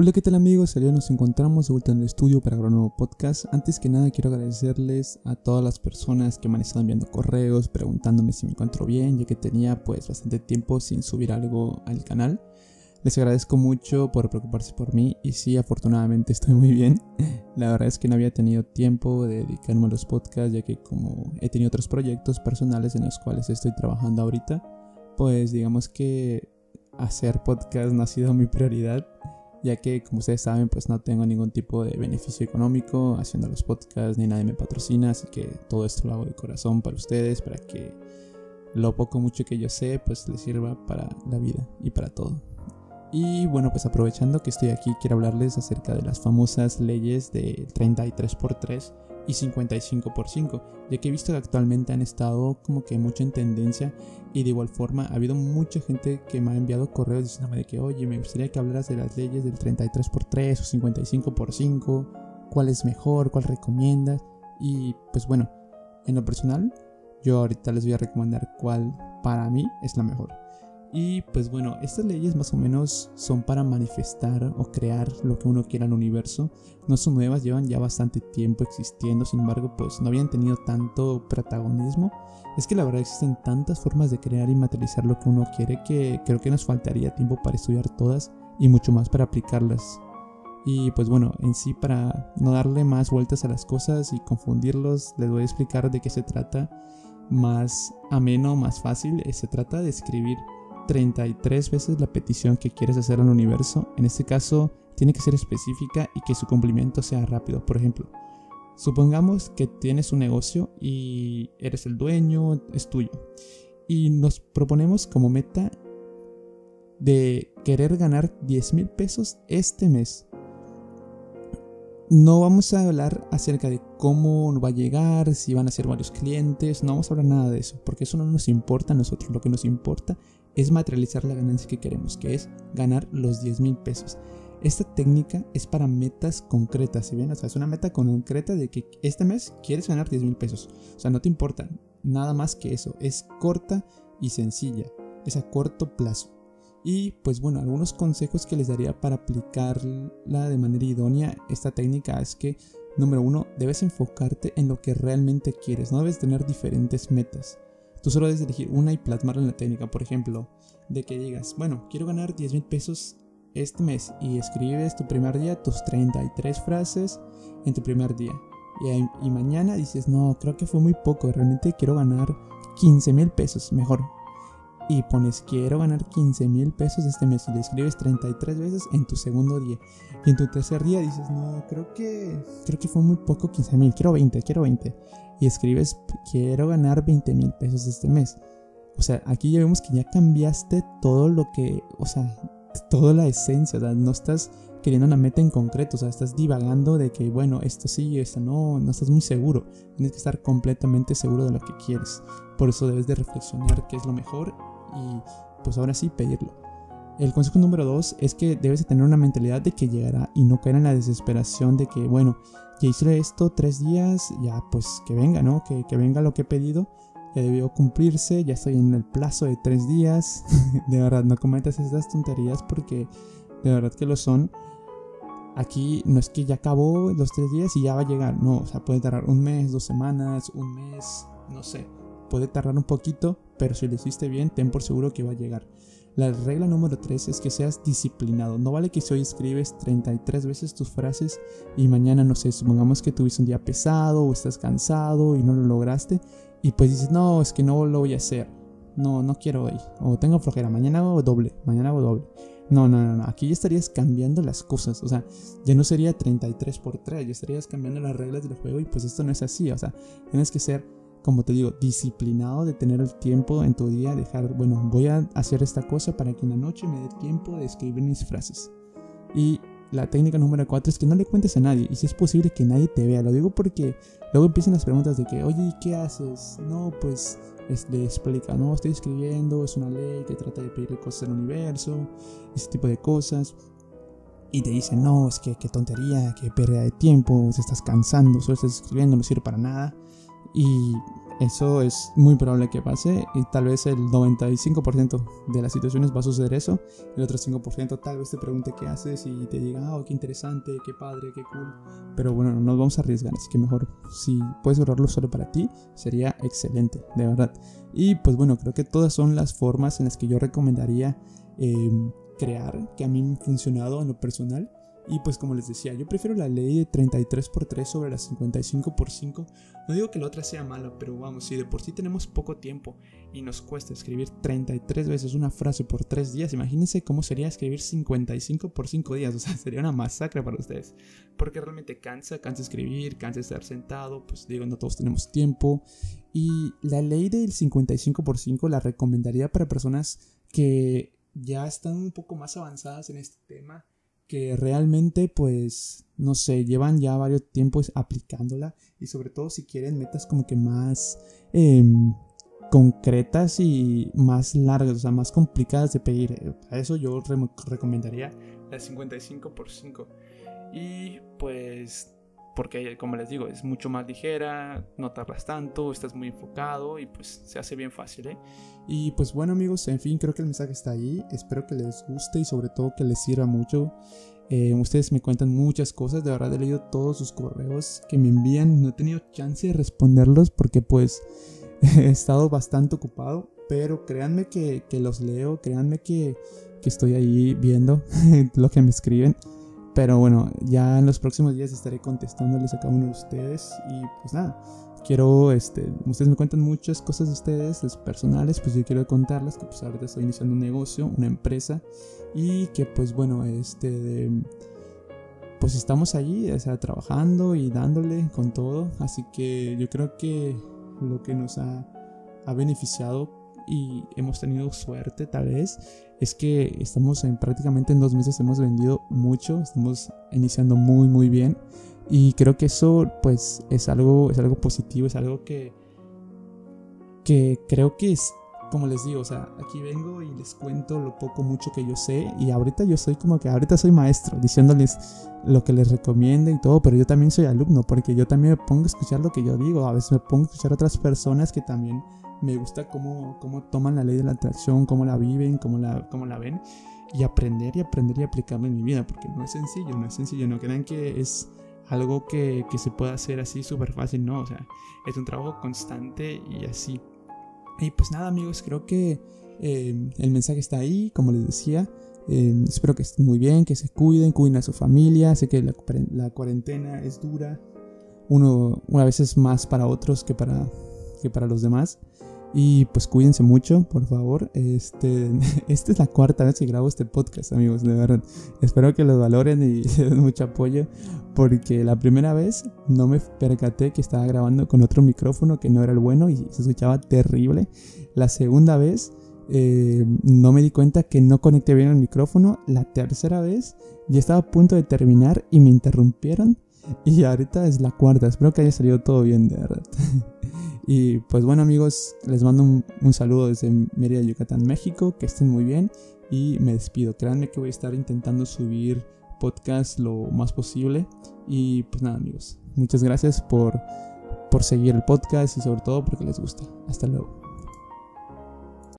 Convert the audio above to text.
Hola, ¿qué tal amigos? Ya nos encontramos de vuelta en el estudio para grabar un nuevo podcast. Antes que nada quiero agradecerles a todas las personas que me han estado enviando correos preguntándome si me encuentro bien, ya que tenía pues bastante tiempo sin subir algo al canal. Les agradezco mucho por preocuparse por mí y sí, afortunadamente estoy muy bien. La verdad es que no había tenido tiempo de dedicarme a los podcasts, ya que como he tenido otros proyectos personales en los cuales estoy trabajando ahorita, pues digamos que hacer podcast no ha sido mi prioridad ya que como ustedes saben pues no tengo ningún tipo de beneficio económico haciendo los podcasts ni nadie me patrocina así que todo esto lo hago de corazón para ustedes para que lo poco mucho que yo sé pues les sirva para la vida y para todo y bueno pues aprovechando que estoy aquí quiero hablarles acerca de las famosas leyes de 33x3 y 55 por 5, ya que he visto que actualmente han estado como que mucho en tendencia y de igual forma ha habido mucha gente que me ha enviado correos diciéndome de que oye, me gustaría que hablaras de las leyes del 33 por 3 o 55 por 5, cuál es mejor, cuál recomiendas y pues bueno, en lo personal yo ahorita les voy a recomendar cuál para mí es la mejor. Y pues bueno, estas leyes más o menos son para manifestar o crear lo que uno quiera al universo. No son nuevas, llevan ya bastante tiempo existiendo, sin embargo pues no habían tenido tanto protagonismo. Es que la verdad existen tantas formas de crear y materializar lo que uno quiere que creo que nos faltaría tiempo para estudiar todas y mucho más para aplicarlas. Y pues bueno, en sí para no darle más vueltas a las cosas y confundirlos, les voy a explicar de qué se trata más ameno, más fácil. Se trata de escribir 33 veces la petición que quieres hacer al universo. En este caso, tiene que ser específica y que su cumplimiento sea rápido. Por ejemplo, supongamos que tienes un negocio y eres el dueño, es tuyo. Y nos proponemos como meta de querer ganar 10 mil pesos este mes. No vamos a hablar acerca de cómo va a llegar, si van a ser varios clientes, no vamos a hablar nada de eso, porque eso no nos importa a nosotros. Lo que nos importa es materializar la ganancia que queremos, que es ganar los 10 mil pesos. Esta técnica es para metas concretas, si bien, o sea, es una meta concreta de que este mes quieres ganar 10 mil pesos. O sea, no te importa nada más que eso, es corta y sencilla, es a corto plazo. Y pues bueno, algunos consejos que les daría para aplicarla de manera idónea esta técnica es que, número uno, debes enfocarte en lo que realmente quieres, no debes tener diferentes metas. Tú solo debes elegir una y plasmarla en la técnica. Por ejemplo, de que digas, bueno, quiero ganar 10 mil pesos este mes y escribes tu primer día tus 33 frases en tu primer día. Y, mañana dices, no, creo que fue muy poco, realmente quiero ganar 15 mil pesos, mejor, y pones quiero ganar 15 mil pesos este mes y le escribes 33 veces en tu segundo día. Y en tu tercer día dices, no, creo que, creo que fue muy poco 15 mil, quiero 20, quiero 20. Y escribes quiero ganar 20 mil pesos este mes. O sea, aquí ya vemos que ya cambiaste todo lo que, o sea, toda la esencia, o sea, no estás queriendo una meta en concreto, o sea, estás divagando de que, bueno, esto sí, esto no, no estás muy seguro. Tienes que estar completamente seguro de lo que quieres. Por eso debes de reflexionar qué es lo mejor y pues ahora sí pedirlo. El consejo número dos es que debes de tener una mentalidad de que llegará y no caer en la desesperación de que, bueno, ya hice esto tres días, ya pues que venga, ¿no? Que, que venga lo que he pedido, ya debió cumplirse, ya estoy en el plazo de tres días. de verdad, no cometas esas tonterías porque de verdad que lo son. Aquí no es que ya acabó los tres días y ya va a llegar, no, o sea, puede tardar un mes, dos semanas, un mes, no sé puede tardar un poquito, pero si lo hiciste bien, ten por seguro que va a llegar. La regla número 3 es que seas disciplinado. No vale que si hoy escribes 33 veces tus frases y mañana, no sé, supongamos que tuviste un día pesado o estás cansado y no lo lograste y pues dices, no, es que no lo voy a hacer. No, no quiero hoy. O tengo flojera, mañana hago doble, mañana hago doble. No, no, no, no. Aquí ya estarías cambiando las cosas. O sea, ya no sería 33 por 3, ya estarías cambiando las reglas del juego y pues esto no es así. O sea, tienes que ser como te digo, disciplinado de tener el tiempo en tu día, dejar, bueno, voy a hacer esta cosa para que en la noche me dé tiempo de escribir mis frases. Y la técnica número 4 es que no le cuentes a nadie y si es posible que nadie te vea. Lo digo porque luego empiezan las preguntas de que, oye, ¿qué haces? No, pues le explica, no, estoy escribiendo, es una ley que trata de pedirle cosas al universo, ese tipo de cosas. Y te dicen, no, es que qué tontería, qué pérdida de tiempo, se estás cansando, solo estás escribiendo, no sirve para nada. Y eso es muy probable que pase y tal vez el 95% de las situaciones va a suceder eso. El otro 5% tal vez te pregunte qué haces y te diga, oh, qué interesante, qué padre, qué cool. Pero bueno, no nos vamos a arriesgar, así que mejor si puedes lograrlo solo para ti, sería excelente, de verdad. Y pues bueno, creo que todas son las formas en las que yo recomendaría em, crear, que a mí me han funcionado en lo personal. Y pues como les decía, yo prefiero la ley de 33 por 3 sobre la 55 por 5. No digo que la otra sea mala, pero vamos, si de por sí tenemos poco tiempo y nos cuesta escribir 33 veces una frase por 3 días, imagínense cómo sería escribir 55 por 5 días. O sea, sería una masacre para ustedes. Porque realmente cansa, cansa escribir, cansa estar sentado, pues digo, no todos tenemos tiempo. Y la ley del 55 por 5 la recomendaría para personas que ya están un poco más avanzadas en este tema que realmente pues no sé, llevan ya varios tiempos aplicándola y sobre todo si quieren metas como que más em, concretas y más largas, o sea, más complicadas de pedir. A eso yo recomendaría la 55 por 5. Y pues porque como les digo, es mucho más ligera, no tardas tanto, estás muy enfocado y pues se hace bien fácil, ¿eh? Y pues bueno amigos, en fin, creo que el mensaje está ahí, espero que les guste y sobre todo que les sirva mucho. Eh, ustedes me cuentan muchas cosas, de verdad he leído todos sus correos que me envían, no he tenido chance de responderlos porque pues he estado bastante ocupado, pero créanme que, que los leo, créanme que, que estoy ahí viendo lo que me escriben. Pero bueno, ya en los próximos días estaré contestándoles a cada uno de ustedes. Y pues nada, quiero, este, ustedes me cuentan muchas cosas de ustedes, personales, pues yo quiero contarles que pues ahorita estoy iniciando un negocio, una empresa. Y que pues bueno, este, pues estamos allí, o sea, trabajando y dándole con todo. Así que yo creo que lo que nos ha, ha beneficiado y hemos tenido suerte tal vez es que estamos en prácticamente en dos meses hemos vendido mucho, estamos iniciando muy muy bien. Y creo que eso pues es algo es algo positivo, es algo que que creo que es como les digo, o sea, aquí vengo y les cuento lo poco mucho que yo sé y ahorita yo soy como que ahorita soy maestro diciéndoles lo que les recomiendo y todo, pero yo también soy alumno porque yo también me pongo a escuchar lo que yo digo, a veces me pongo a escuchar a otras personas que también me gusta cómo, cómo toman la ley de la atracción, cómo la viven, cómo la, cómo la ven y aprender y aprender y aplicarla en mi vida, porque no es sencillo, no es sencillo, no crean que es algo que, que se pueda hacer así súper fácil, no, o sea, es un trabajo constante y así. Y pues nada amigos, creo que eh, el mensaje está ahí, como les decía. Eh, espero que estén muy bien, que se cuiden, cuiden a su familia. Sé que la, la cuarentena es dura. Uno, a veces más para otros que para, que para los demás. Y pues cuídense mucho, por favor. Este, esta es la cuarta vez que grabo este podcast, amigos, de verdad. Espero que lo valoren y se den mucho apoyo. Porque la primera vez no me percaté que estaba grabando con otro micrófono que no era el bueno y se escuchaba terrible. La segunda vez eh, no me di cuenta que no conecté bien el micrófono. La tercera vez ya estaba a punto de terminar y me interrumpieron. Y ahorita es la cuarta. Espero que haya salido todo bien, de verdad. Y pues bueno amigos, les mando un, saludo desde Mérida, Yucatán, México. Que estén muy bien y me despido. Créanme que voy a estar intentando subir podcast lo más posible. Y pues nada amigos, muchas gracias por, por seguir el podcast y sobre todo porque les gusta. Hasta luego.